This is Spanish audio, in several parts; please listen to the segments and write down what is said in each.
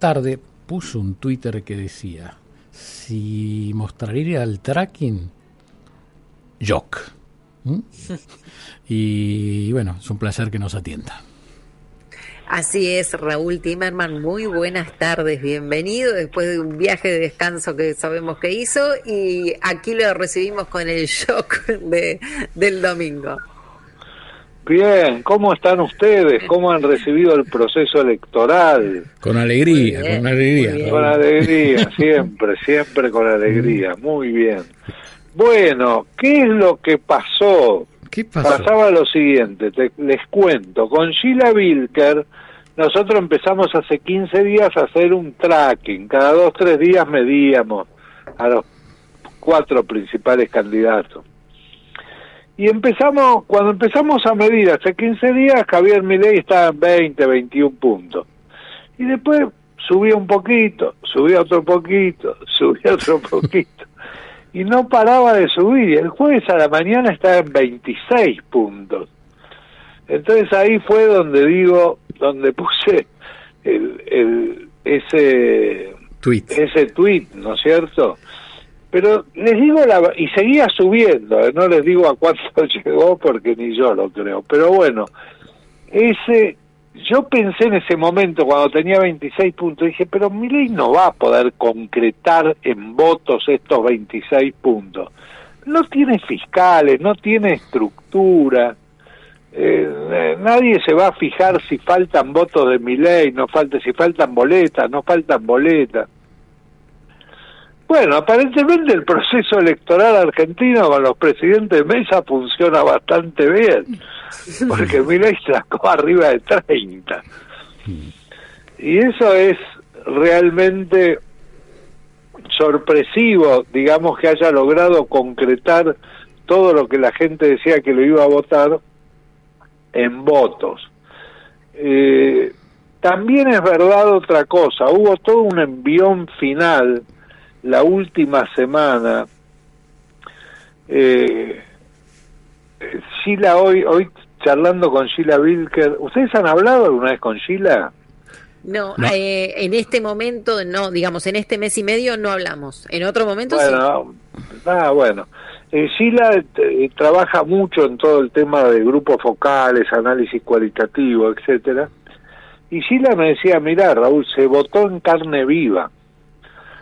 tarde puso un Twitter que decía, si mostraría el tracking, Jock. ¿Mm? Y bueno, es un placer que nos atienda. Así es, Raúl Timerman, muy buenas tardes, bienvenido después de un viaje de descanso que sabemos que hizo y aquí lo recibimos con el shock de, del domingo. Bien, ¿cómo están ustedes? ¿Cómo han recibido el proceso electoral? Con alegría, con alegría. Con alegría, siempre, siempre con alegría. Muy bien. Bueno, ¿qué es lo que pasó? ¿Qué pasó? Pasaba lo siguiente, te, les cuento. Con Sheila Wilker, nosotros empezamos hace 15 días a hacer un tracking. Cada dos, tres días medíamos a los cuatro principales candidatos. Y empezamos, cuando empezamos a medir hace 15 días, Javier Milei estaba en 20, 21 puntos. Y después subía un poquito, subía otro poquito, subía otro poquito. Y no paraba de subir. Y el jueves a la mañana estaba en 26 puntos. Entonces ahí fue donde digo, donde puse el, el, ese tweet. ese tweet, ¿no es cierto? Pero les digo la y seguía subiendo, ¿eh? no les digo a cuánto llegó porque ni yo lo creo, pero bueno, ese yo pensé en ese momento cuando tenía 26 puntos, dije, pero Milei no va a poder concretar en votos estos 26 puntos. No tiene fiscales, no tiene estructura. Eh, nadie se va a fijar si faltan votos de Milei, no falta si faltan boletas, no faltan boletas. Bueno, aparentemente el proceso electoral argentino con los presidentes de mesa funciona bastante bien, porque Milei sacó arriba de 30. Y eso es realmente sorpresivo, digamos que haya logrado concretar todo lo que la gente decía que lo iba a votar en votos. Eh, también es verdad otra cosa, hubo todo un envión final la última semana, eh, Sheila hoy, hoy charlando con Sheila Wilker, ¿ustedes han hablado alguna vez con Sheila? No, no. Eh, en este momento no, digamos, en este mes y medio no hablamos. En otro momento bueno, sí. Ah, bueno. Eh, Sheila eh, trabaja mucho en todo el tema de grupos focales, análisis cualitativo, etcétera. Y Sheila me decía, mira, Raúl, se votó en carne viva.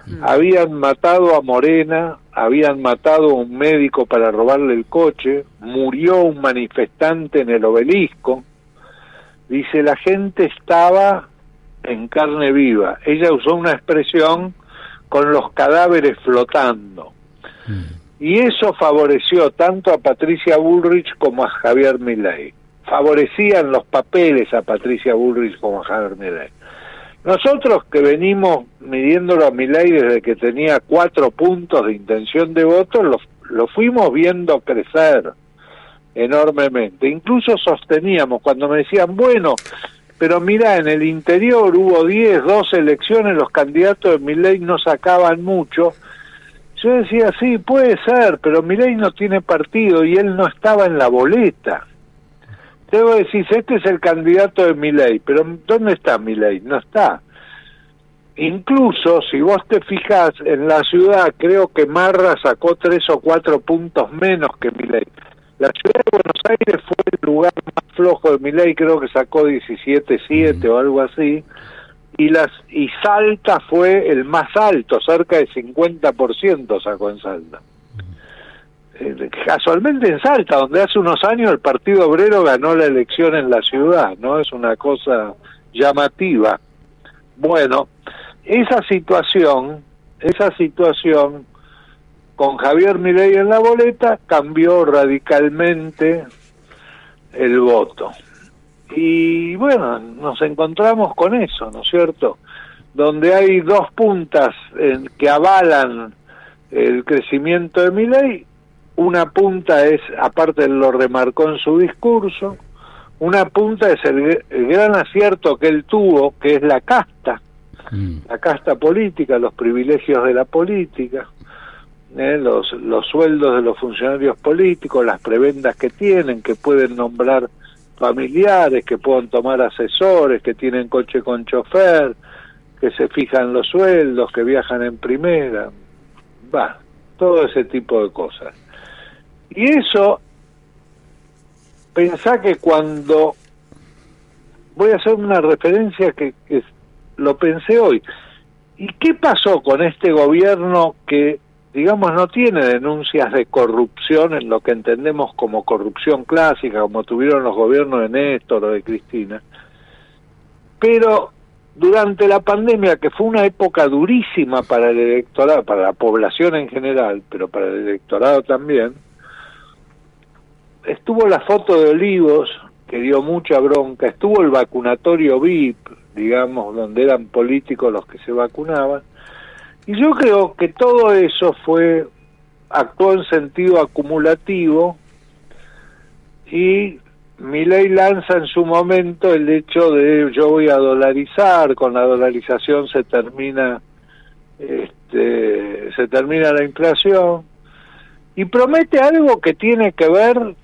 Mm. Habían matado a Morena, habían matado a un médico para robarle el coche, murió un manifestante en el obelisco. Dice, la gente estaba en carne viva. Ella usó una expresión con los cadáveres flotando. Mm. Y eso favoreció tanto a Patricia Bullrich como a Javier Milei. Favorecían los papeles a Patricia Bullrich como a Javier Milei. Nosotros que venimos midiéndolo a Milei desde que tenía cuatro puntos de intención de voto, lo, lo fuimos viendo crecer enormemente. Incluso sosteníamos cuando me decían, bueno, pero mira, en el interior hubo 10, 12 elecciones, los candidatos de Milei no sacaban mucho. Yo decía, sí, puede ser, pero Milei no tiene partido y él no estaba en la boleta. Debo decir, este es el candidato de Milei, pero ¿dónde está Milei? No está. Incluso, si vos te fijas en la ciudad, creo que Marra sacó tres o cuatro puntos menos que Milei. La ciudad de Buenos Aires fue el lugar más flojo de Milei, creo que sacó 17-7 mm. o algo así, y las y Salta fue el más alto, cerca de 50% sacó en Salta. Eh, casualmente en Salta, donde hace unos años el Partido Obrero ganó la elección en la ciudad, ¿no? Es una cosa llamativa. Bueno, esa situación, esa situación con Javier Milei en la boleta cambió radicalmente el voto. Y bueno, nos encontramos con eso, ¿no es cierto? Donde hay dos puntas que avalan el crecimiento de Milei, una punta es, aparte lo remarcó en su discurso, una punta es el, el gran acierto que él tuvo, que es la casta, mm. la casta política, los privilegios de la política, ¿eh? los, los sueldos de los funcionarios políticos, las prebendas que tienen, que pueden nombrar familiares, que pueden tomar asesores, que tienen coche con chofer, que se fijan los sueldos, que viajan en primera, va, todo ese tipo de cosas. Y eso, pensá que cuando, voy a hacer una referencia que, que lo pensé hoy, ¿y qué pasó con este gobierno que digamos, no tiene denuncias de corrupción en lo que entendemos como corrupción clásica, como tuvieron los gobiernos de Néstor o de Cristina. Pero durante la pandemia, que fue una época durísima para el electorado, para la población en general, pero para el electorado también, estuvo la foto de Olivos, que dio mucha bronca, estuvo el vacunatorio VIP, digamos, donde eran políticos los que se vacunaban, y yo creo que todo eso fue, actuó en sentido acumulativo y mi ley lanza en su momento el hecho de yo voy a dolarizar, con la dolarización se termina este, se termina la inflación y promete algo que tiene que ver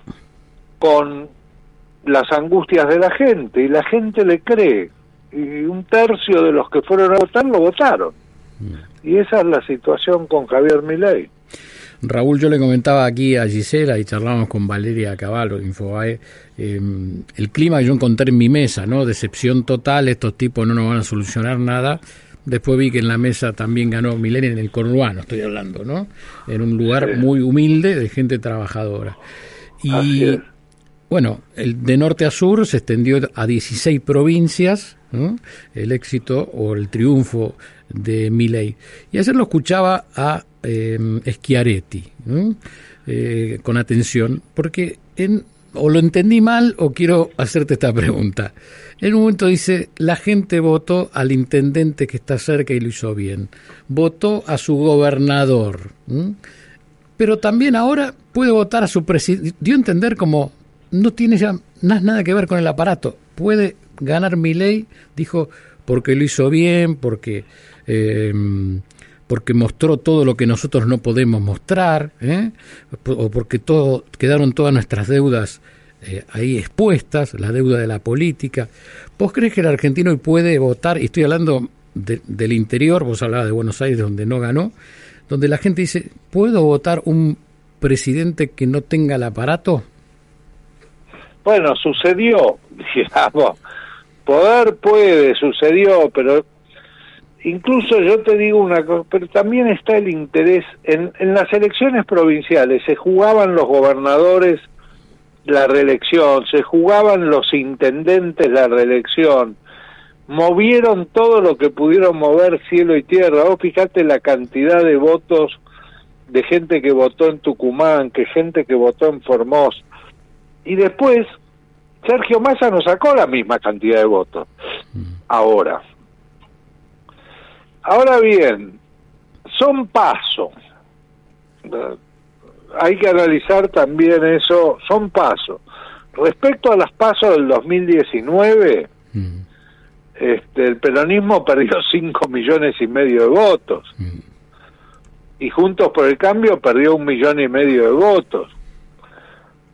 con las angustias de la gente y la gente le cree y un tercio de los que fueron a votar lo votaron. Mm. Y esa es la situación con Javier Milei. Raúl, yo le comentaba aquí a Gisela y charlamos con Valeria Caballo, Infobae, em, el clima que yo encontré en mi mesa, ¿no? Decepción total, estos tipos no nos van a solucionar nada. Después vi que en la mesa también ganó Milei en el conurbano, estoy hablando, ¿no? En un lugar muy humilde de gente trabajadora. Y bueno, el de norte a sur se extendió a 16 provincias, el éxito o el triunfo de Milley. Y ayer lo escuchaba a eh, Schiaretti eh, con atención, porque o lo entendí mal o quiero hacerte esta pregunta. En un momento dice, la gente votó al intendente que está cerca y lo hizo bien, votó a su gobernador, pero también ahora puede votar a su presidente, dio a entender como no tiene ya nada que ver con el aparato, puede ganar mi ley, dijo, porque lo hizo bien, porque eh, porque mostró todo lo que nosotros no podemos mostrar, ¿eh? o porque todo, quedaron todas nuestras deudas eh, ahí expuestas, la deuda de la política. ¿Vos crees que el argentino hoy puede votar, y estoy hablando del interior, vos hablabas de Buenos Aires donde no ganó, donde la gente dice, ¿puedo votar un presidente que no tenga el aparato? Bueno, sucedió, digamos, poder puede, sucedió, pero incluso yo te digo una cosa, pero también está el interés, en, en las elecciones provinciales se jugaban los gobernadores la reelección, se jugaban los intendentes la reelección, movieron todo lo que pudieron mover cielo y tierra. Vos fijate la cantidad de votos de gente que votó en Tucumán, que gente que votó en Formosa. Y después, Sergio Massa no sacó la misma cantidad de votos. Ahora, Ahora bien, son pasos. Hay que analizar también eso, son pasos. Respecto a las pasos del 2019, mm. este, el peronismo perdió 5 millones y medio de votos. Mm. Y Juntos por el Cambio perdió un millón y medio de votos.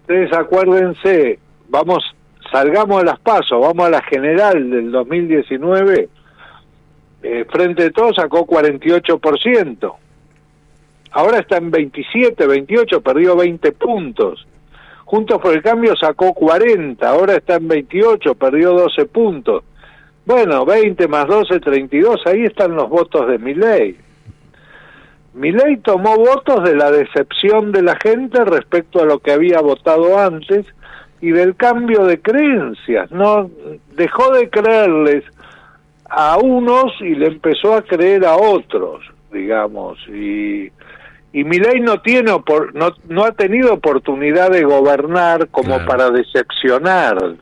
Ustedes acuérdense, vamos, salgamos a las pasos, vamos a la general del 2019 eh, Frente de Todos sacó 48%. Ahora está en 27, 28, perdió 20 puntos. Juntos por el Cambio sacó 40, ahora está en 28, perdió 12 puntos. Bueno, 20 más 12, 32, ahí están los votos de Milei. Milei tomó votos de la decepción de la gente respecto a lo que había votado antes y del cambio de creencias. No dejó de creerles a unos y le empezó a creer a otros, digamos, y y ley no tiene no, no ha tenido oportunidad de gobernar como para decepcionar.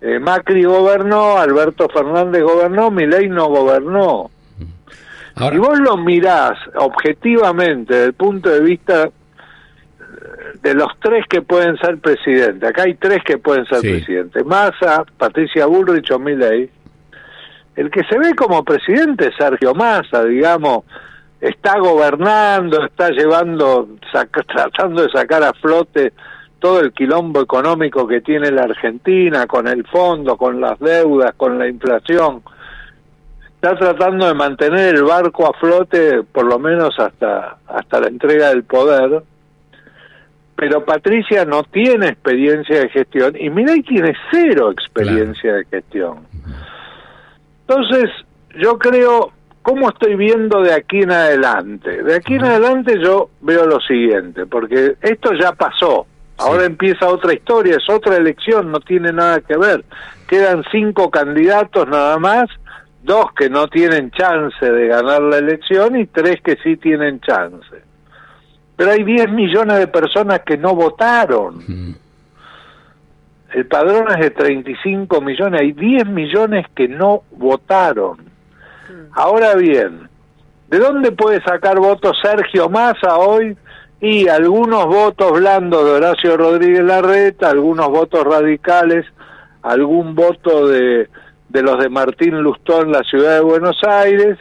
Eh, Macri gobernó, Alberto Fernández gobernó, ley no gobernó. Y vos lo mirás objetivamente desde el punto de vista eh, de los tres que pueden ser presidentes. Acá hay tres que pueden ser presidentes. Massa, Patricia Bullrich o Milei el que se ve como presidente es Sergio Massa, digamos, está gobernando, está llevando, tratando de sacar a flote todo el quilombo económico que tiene la Argentina, con el fondo, con las deudas, con la inflación. Está tratando de mantener el barco a flote por lo menos hasta, hasta la entrega del poder, pero Patricia no tiene experiencia de gestión y Milei tiene cero experiencia de gestión. Entonces, yo creo, ¿cómo estoy viendo de aquí en adelante? De aquí en adelante yo veo lo siguiente, porque esto ya pasó, ahora empieza otra historia, es otra elección, no tiene nada que ver. Quedan cinco candidatos nada más, dos que no tienen chance de ganar la elección y tres que sí tienen chance. Pero hay 10 millones de personas que no votaron. El padrón es de 35 millones, hay 10 millones que no votaron. Ahora bien, ¿de dónde puede sacar votos Sergio Massa hoy? Y algunos votos blandos de Horacio Rodríguez Larreta, algunos votos radicales, algún voto de, de los de Martín Lustón la ciudad de Buenos Aires,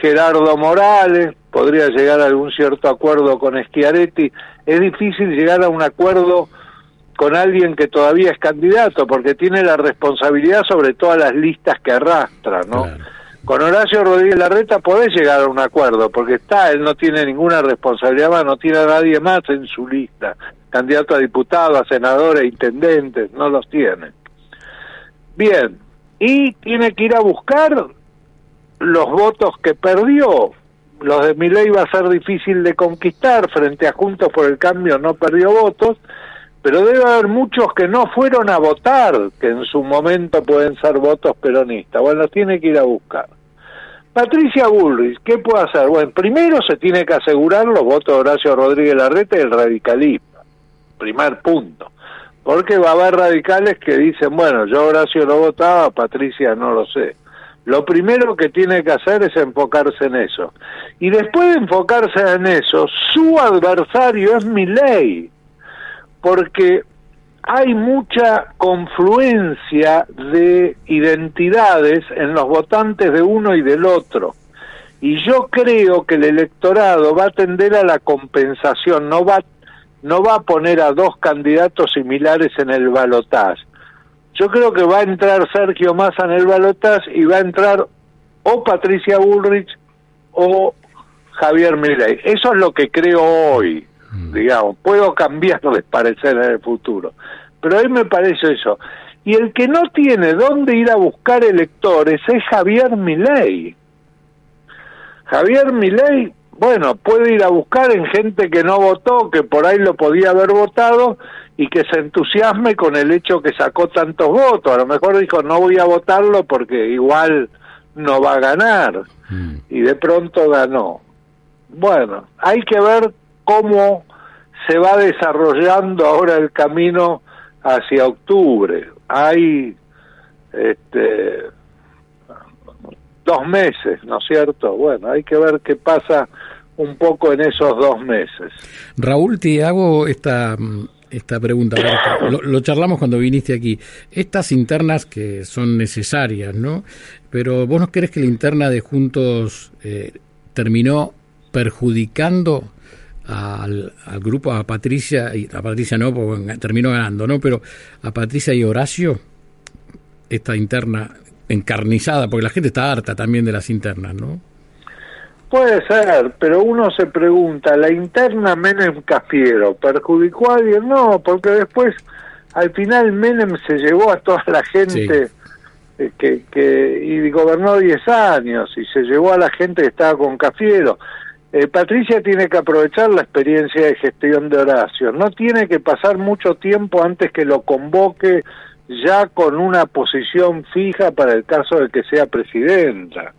Gerardo Morales, podría llegar a algún cierto acuerdo con Schiaretti. Es difícil llegar a un acuerdo con alguien que todavía es candidato, porque tiene la responsabilidad sobre todas las listas que arrastra, ¿no? Con Horacio Rodríguez Larreta podés llegar a un acuerdo, porque está, él no tiene ninguna responsabilidad más, no tiene a nadie más en su lista, candidato a diputado, a senador, a intendentes, no los tiene. Bien, y tiene que ir a buscar los votos que perdió. Los de Milei va a ser difícil de conquistar, frente a Juntos por el Cambio no perdió votos, pero debe haber muchos que no fueron a votar, que en su momento pueden ser votos peronistas. Bueno, tiene que ir a buscar. Patricia Bullrich, ¿qué puede hacer? Bueno, primero se tiene que asegurar los votos de Horacio Rodríguez Larreta y el radicalismo. Primer punto. Porque va a haber radicales que dicen, bueno, yo Horacio lo votaba, Patricia no lo sé. Lo primero que tiene que hacer es enfocarse en eso. Y después de enfocarse en eso, su adversario es mi ley. Porque hay mucha confluencia de identidades en los votantes de uno y del otro. Y yo creo que el electorado va a tender a la compensación, no va, no va a poner a dos candidatos similares en el balotaje yo creo que va a entrar Sergio Massa en el balotas y va a entrar o Patricia Bullrich o Javier Milei. Eso es lo que creo hoy, mm. digamos. Puedo cambiar de parecer en el futuro, pero hoy me parece eso. Y el que no tiene dónde ir a buscar electores es Javier Milei. Javier Milei, bueno, puede ir a buscar en gente que no votó, que por ahí lo podía haber votado, y que se entusiasme con el hecho que sacó tantos votos. A lo mejor dijo, no voy a votarlo porque igual no va a ganar. Mm. Y de pronto ganó. Bueno, hay que ver cómo se va desarrollando ahora el camino hacia octubre. Hay este, dos meses, ¿no es cierto? Bueno, hay que ver qué pasa un poco en esos dos meses. Raúl, te hago esta esta pregunta. Lo, charlamos cuando viniste aquí. Estas internas que son necesarias, ¿no? Pero vos no crees que la interna de Juntos eh, terminó perjudicando al, grupo, a Patricia, y a Patricia no, porque terminó ganando, ¿no? Pero a Patricia y Horacio, esta interna encarnizada, porque la gente está harta también de las internas, ¿no? Puede ser, pero uno se pregunta, ¿la interna Menem Cafiero perjudicó a alguien? No, porque después, al final Menem se llevó a toda la gente eh, que, que y gobernó 10 años y se llevó a la gente que estaba con Cafiero. Eh, Patricia tiene que aprovechar la experiencia de gestión de Horacio, no tiene que pasar mucho tiempo antes que lo convoque ya con una posición fija para el caso de que sea presidenta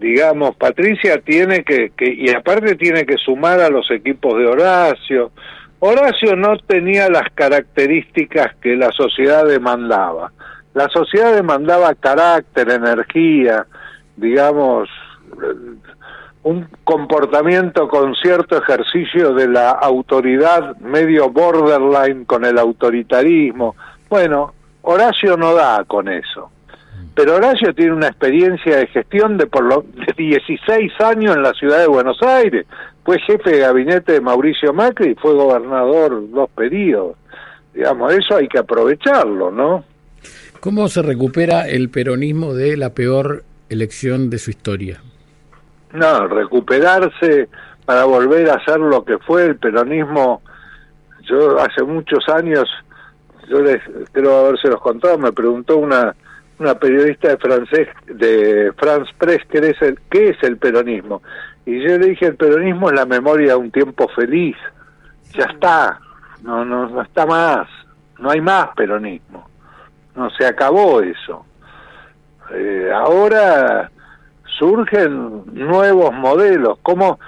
digamos, Patricia tiene que, que, y aparte tiene que sumar a los equipos de Horacio. Horacio no tenía las características que la sociedad demandaba. La sociedad demandaba carácter, energía, digamos, un comportamiento con cierto ejercicio de la autoridad medio borderline con el autoritarismo. Bueno, Horacio no da con eso pero Horacio tiene una experiencia de gestión de por lo de 16 años en la ciudad de Buenos Aires. Fue jefe de gabinete de Mauricio Macri y fue gobernador dos periodos. Digamos, eso hay que aprovecharlo, ¿no? ¿Cómo se recupera el peronismo de la peor elección de su historia? No, recuperarse para volver a ser lo que fue el peronismo. Yo hace muchos años, yo les creo haberse los contado, me preguntó una una periodista de francés de France Press qué es el qué es el peronismo. Y yo le dije el peronismo es la memoria de un tiempo feliz. Ya está. No no no está más. No hay más peronismo. No se acabó eso. Eh, ahora surgen nuevos modelos como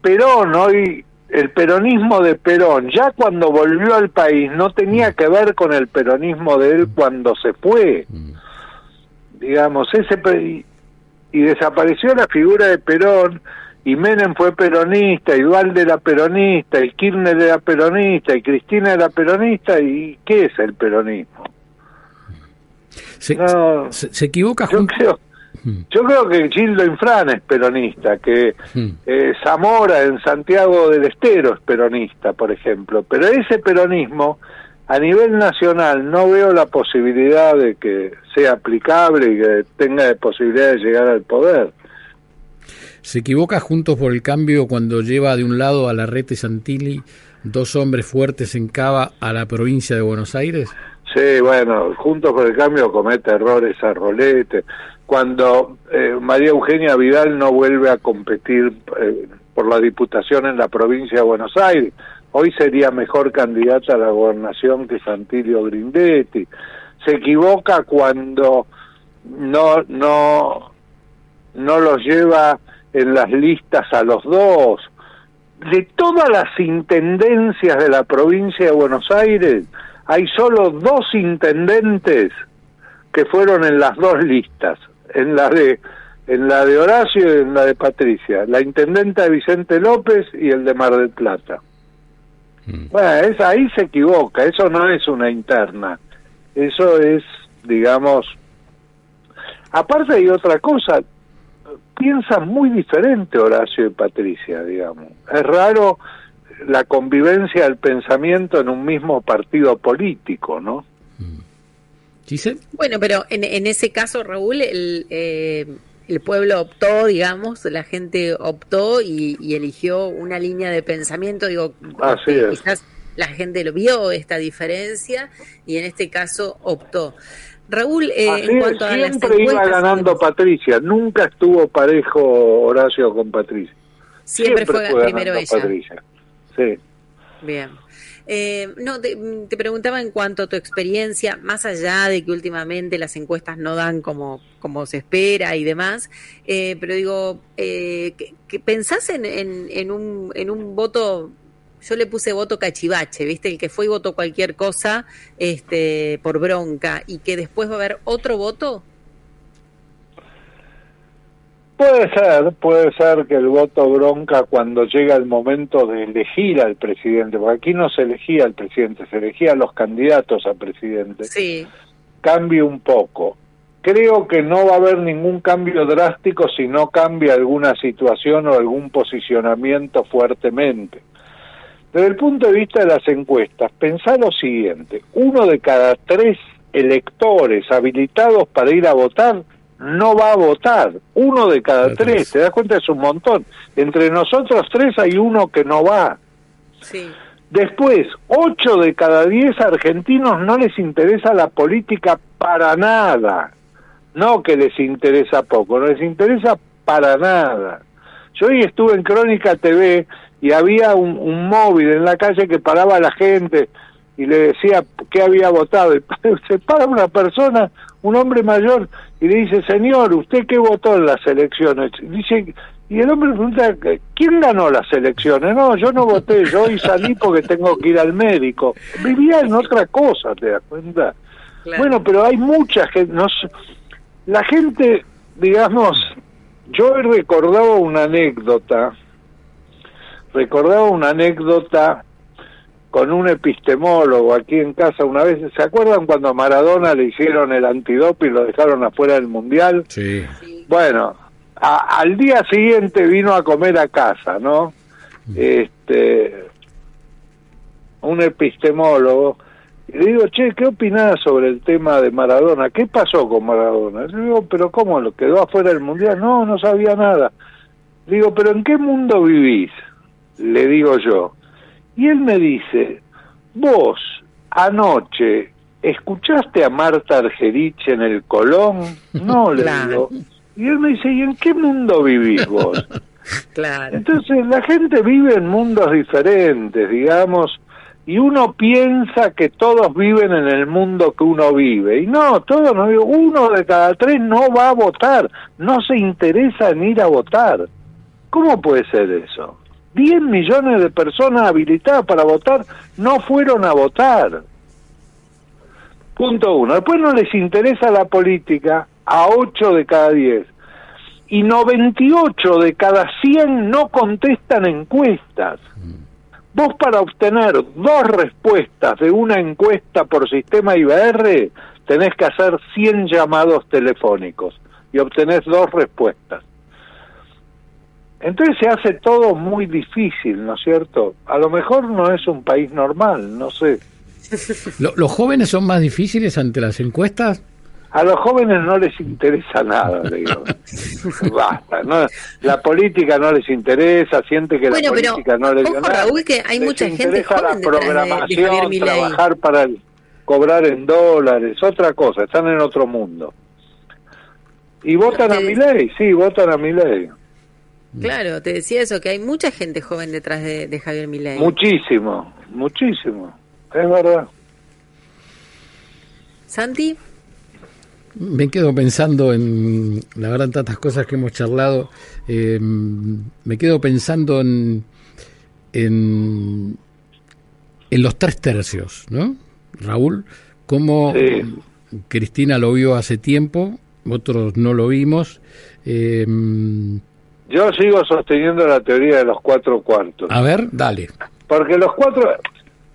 Perón hoy el peronismo de Perón ya cuando volvió al país no tenía que ver con el peronismo de él cuando se fue digamos, ese y, desapareció la figura de Perón y Menem fue peronista, y Dualde era peronista, y Kirchner era peronista, y Cristina era peronista, ¿y qué es el peronismo? Se, se, equivoca creo, hmm. Yo creo que Gildo Infran es peronista, que hmm. eh, Zamora en Santiago del Estero es peronista, por ejemplo, pero ese peronismo a nivel nacional no veo la posibilidad de que sea aplicable y que tenga posibilidad de llegar al poder. ¿Se equivoca Juntos por el Cambio cuando lleva de un lado a la Rete Santilli dos hombres fuertes en Cava a la provincia de Buenos Aires? Sí, bueno, Juntos por el Cambio comete errores a rolete. Cuando eh, María Eugenia Vidal no vuelve a competir eh, por la diputación en la provincia de Buenos Aires, Hoy sería mejor candidata a la gobernación que Santilio Grindetti. Se equivoca cuando no, no, no los lleva en las listas a los dos. De todas las intendencias de la provincia de Buenos Aires, hay solo dos intendentes que fueron en las dos listas, en la de en la de Horacio y en la de Patricia, la intendenta de Vicente López y el de Mar del Plata. Mm. Bueno, es, ahí se equivoca, eso no es una interna, eso es, digamos, aparte hay otra cosa, piensan muy diferente Horacio y Patricia, digamos. Es raro la convivencia del pensamiento en un mismo partido político, ¿no? Mm. Bueno, pero en, en ese caso, Raúl, el, eh, el pueblo optó, digamos, la gente optó y, eligió una línea de pensamiento, digo, quizás la gente lo vio esta diferencia y en este caso optó. Raúl, eh, en cuanto a siempre iba ganando Patricia, nunca estuvo parejo Horacio con Patricia. Siempre, fue, primero ella. Patricia. Sí. Bien. Eh, no, te, preguntaba en cuanto a tu experiencia, más allá de que últimamente las encuestas no dan como, como se espera y demás, eh, pero digo, eh, que, pensás en, en, un, en un voto yo le puse voto cachivache, ¿viste? El que fue y votó cualquier cosa este, por bronca y que después va a haber otro voto. Puede ser, puede ser que el voto bronca cuando llega el momento de elegir al presidente, porque aquí no se elegía al presidente, se elegía a los candidatos a presidente. Sí. Cambie un poco. Creo que no va a haber ningún cambio drástico si no cambia alguna situación o algún posicionamiento fuertemente. Desde el punto de vista de las encuestas, pensá lo siguiente, uno de cada tres electores habilitados para ir a votar no va a votar. Uno de cada tres, ¿te das cuenta? Es un montón. Entre nosotros tres hay uno que no va. Sí. Después, ocho de cada diez argentinos no les interesa la política para nada. No que les interesa poco, no les interesa para nada. Yo hoy estuve en Crónica TV y había un, un móvil en la calle que paraba a la gente y le decía que había votado. Y se para una persona, un hombre mayor, y le dice, señor, ¿usted qué votó en las elecciones? Dice, y el hombre pregunta, ¿quién ganó las elecciones? No, yo no voté, yo hoy salí porque tengo que ir al médico. Vivía en otra cosa, ¿te das cuenta? Bueno, pero hay mucha gente, no, la gente, digamos, yo he recordado una anécdota, recordaba una anécdota con un epistemólogo aquí en casa una vez. ¿Se acuerdan cuando a Maradona le hicieron el antidope y lo dejaron afuera del mundial? Sí. Bueno, al día siguiente vino a comer a casa, ¿no? Este, un epistemólogo Y le digo, che, ¿qué opinás sobre el tema de Maradona? ¿Qué pasó con Maradona? Le digo, pero ¿cómo? ¿Lo quedó afuera del Mundial? No, no sabía nada. Le digo, ¿pero en qué mundo vivís? Le digo yo. Y él me dice, vos anoche ¿escuchaste a Marta Argerich en el Colón? No, le digo. Y él me dice, ¿y en qué mundo vivís vos? Claro. Entonces la gente vive en mundos diferentes, digamos, y uno piensa que todos viven en el mundo que uno vive. Y no, todos no viven. Uno de cada tres no va a votar, no se interesa en ir a votar. ¿Cómo puede ser eso? 10 millones de personas habilitadas para votar no fueron a votar. Punto uno. Después no les interesa la política a 8 de cada 10. Y 98 de cada 100 no contestan encuestas. Vos para obtener dos respuestas de una encuesta por sistema IBR tenés que hacer 100 llamados telefónicos y obtenés dos respuestas. Entonces se hace todo muy difícil, ¿no es cierto? A lo mejor no es un país normal, no sé. ¿Los jóvenes son más difíciles ante las encuestas? A los jóvenes no les interesa nada, digo. Basta, no, la política no les interesa, siente que la política no les ojo, nada. Raúl, que hay mucha gente interesa joven la programación, de, trabajar para el, cobrar en dólares, otra cosa, están en otro mundo. Y votan a mi ley, sí, votan a mi ley. Claro, te decía eso, que hay mucha gente joven detrás de, de Javier Milei. Muchísimo, muchísimo, es verdad. Santi. Me quedo pensando en, la verdad, tantas cosas que hemos charlado. Eh, me quedo pensando en, en, en, los tres tercios, ¿no? Raúl, cómo sí. Cristina lo vio hace tiempo, otros no lo vimos. Eh, Yo sigo sosteniendo la teoría de los cuatro cuartos. A ver, dale. Porque los cuatro,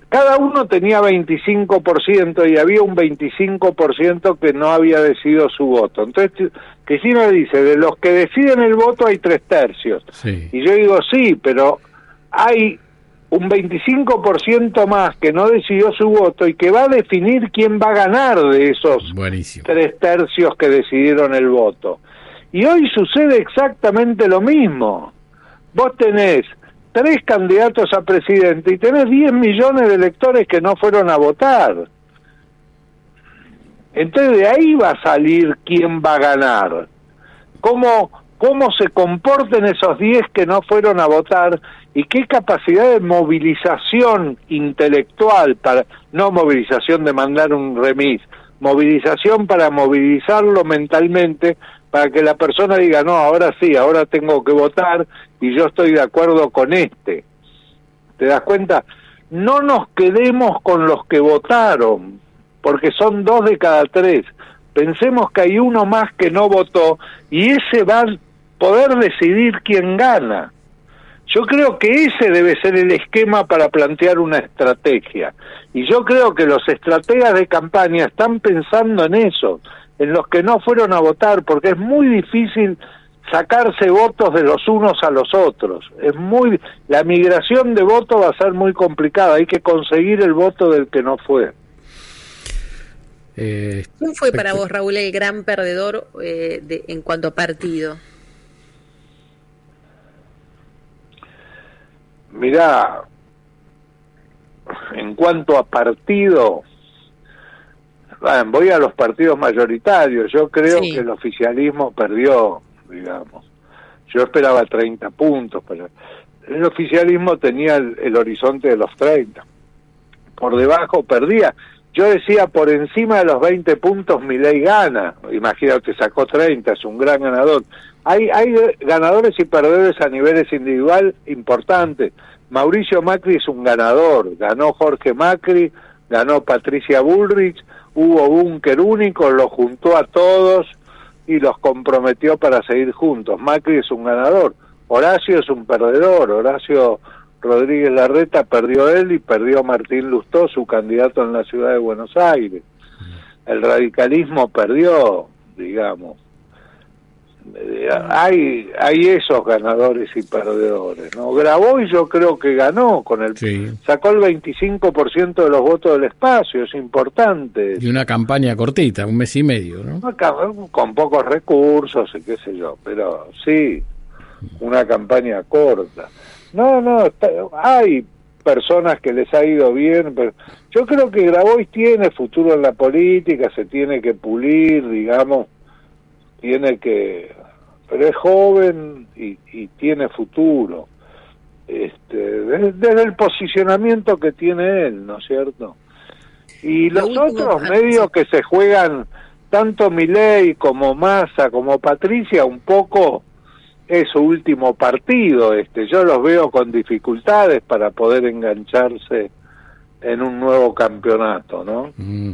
cada uno tenía 25% y había un 25% que no había decidido su voto. Entonces, Cristina dice, de los que deciden el voto hay tres tercios. Sí. Y yo digo, sí, pero hay un 25% más que no decidió su voto y que va a definir quién va a ganar de esos Buenísimo. tres tercios que decidieron el voto. Y hoy sucede exactamente lo mismo. Vos tenés tres candidatos a presidente y tenés 10 millones de electores que no fueron a votar. Entonces de ahí va a salir quién va a ganar. Cómo, cómo se comporten esos 10 que no fueron a votar y qué capacidad de movilización intelectual, para no movilización de mandar un remis, movilización para movilizarlo mentalmente para que la persona diga, no, ahora sí, ahora tengo que votar y yo estoy de acuerdo con este. ¿Te das cuenta? No nos quedemos con los que votaron, porque son dos de cada tres. Pensemos que hay uno más que no votó y ese va a poder decidir quién gana. Yo creo que ese debe ser el esquema para plantear una estrategia. Y yo creo que los estrategas de campaña están pensando en eso, en los que no fueron a votar, porque es muy difícil sacarse votos de los unos a los otros. Es muy la migración de votos va a ser muy complicada, hay que conseguir el voto del que no fue. Eh, ¿Quién fue para vos, Raúl, el gran perdedor eh, de, en cuanto a partido? Mirá, en cuanto a partido, bueno, voy a los partidos mayoritarios. Yo creo Sí. que el oficialismo perdió, digamos. Yo esperaba 30 puntos, pero el oficialismo tenía el, el horizonte de los 30. Por debajo perdía. Yo decía, por encima de los 20 puntos, mi ley gana. Imagínate, sacó 30, es un gran ganador. Hay, hay ganadores y perdedores a niveles individual importantes. Mauricio Macri es un ganador. Ganó Jorge Macri, ganó Patricia Bullrich, hubo búnker único, los juntó a todos y los comprometió para seguir juntos. Macri es un ganador. Horacio es un perdedor. Horacio Rodríguez Larreta perdió él y perdió Martín Lustó, su candidato en la ciudad de Buenos Aires. El radicalismo perdió, digamos. Eh, hay hay esos ganadores y perdedores no Grabois yo creo que ganó con el Sí. sacó el 25% de los votos del espacio es importante Y una campaña cortita, un mes y medio, ¿no? Con pocos recursos y qué sé yo pero sí una campaña corta no no está- hay personas que les ha ido bien pero yo creo que Grabois tiene futuro en la política se tiene que pulir digamos tiene que pero es joven y, y tiene futuro. Este desde, desde el posicionamiento que tiene él no es cierto y Lo los otros medios que se juegan tanto Milei como Massa como Patricia un poco es su último partido este yo los veo con dificultades para poder engancharse en un nuevo campeonato no Mm.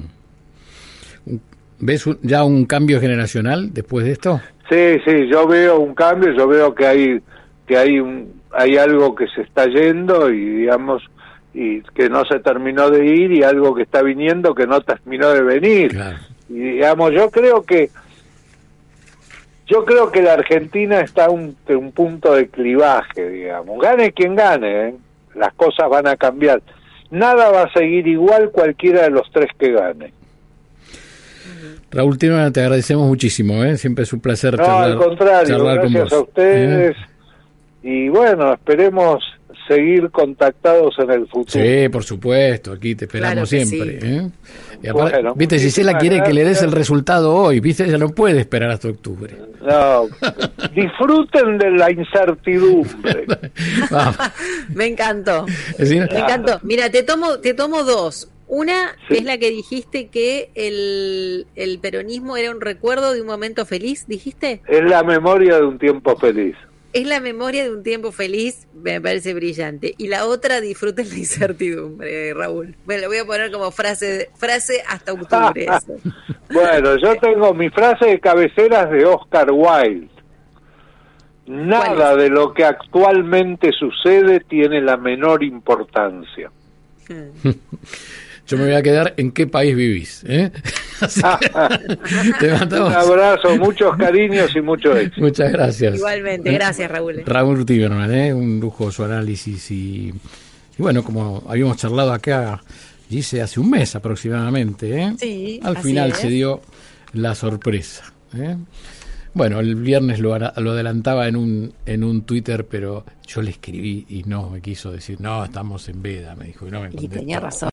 ¿Ves un- ya un cambio generacional después de esto? Sí, sí, yo veo un cambio, yo veo que hay que hay un hay algo que se está yendo y digamos y que no se terminó de ir y algo que está viniendo que no terminó de venir. Claro. Y digamos, yo creo que yo creo que la Argentina está a un, en un punto de clivaje, digamos. Gane quien gane, ¿eh? las cosas van a cambiar. Nada va a seguir igual cualquiera de los tres que gane. Raúl Tino, te agradecemos muchísimo, ¿eh? Siempre es un placer No, charlar, al contrario, charlar con gracias a ustedes. ¿eh? Y bueno, esperemos seguir contactados en el futuro. Sí, por supuesto, aquí te esperamos siempre. sí. ¿eh? Y aparte, Bueno, viste, Gisela quiere que le des el resultado hoy, viste, ella no puede esperar hasta octubre. No, disfruten de la incertidumbre. Me encantó. Me encantó. Mira, te tomo, te tomo dos. Una Sí. es la que dijiste que el, el peronismo era un recuerdo de un momento feliz, dijiste. Es la memoria de un tiempo feliz. Es la memoria de un tiempo feliz, me parece brillante. Y la otra, disfruten la incertidumbre, Raúl. Me lo voy a poner como frase, frase hasta octubre. Bueno, yo tengo mi frase de cabeceras de Oscar Wilde. Nada ¿Cuál de lo que actualmente sucede tiene la menor importancia. yo me voy a quedar en qué país vivís. ¿eh? Así que te Un abrazo, muchos cariños y mucho éxito. Muchas gracias. Igualmente, gracias, Raúl. Raúl Tiberman, ¿eh? un lujo su análisis y, y bueno, como habíamos charlado acá, dice hace un mes aproximadamente, ¿eh? Sí, al final es. se dio la sorpresa. ¿eh? Bueno, el viernes lo, adelantaba en un, en un Twitter, pero yo le escribí y no me quiso decir, no, estamos en veda, me dijo, y no me Y tenía razón.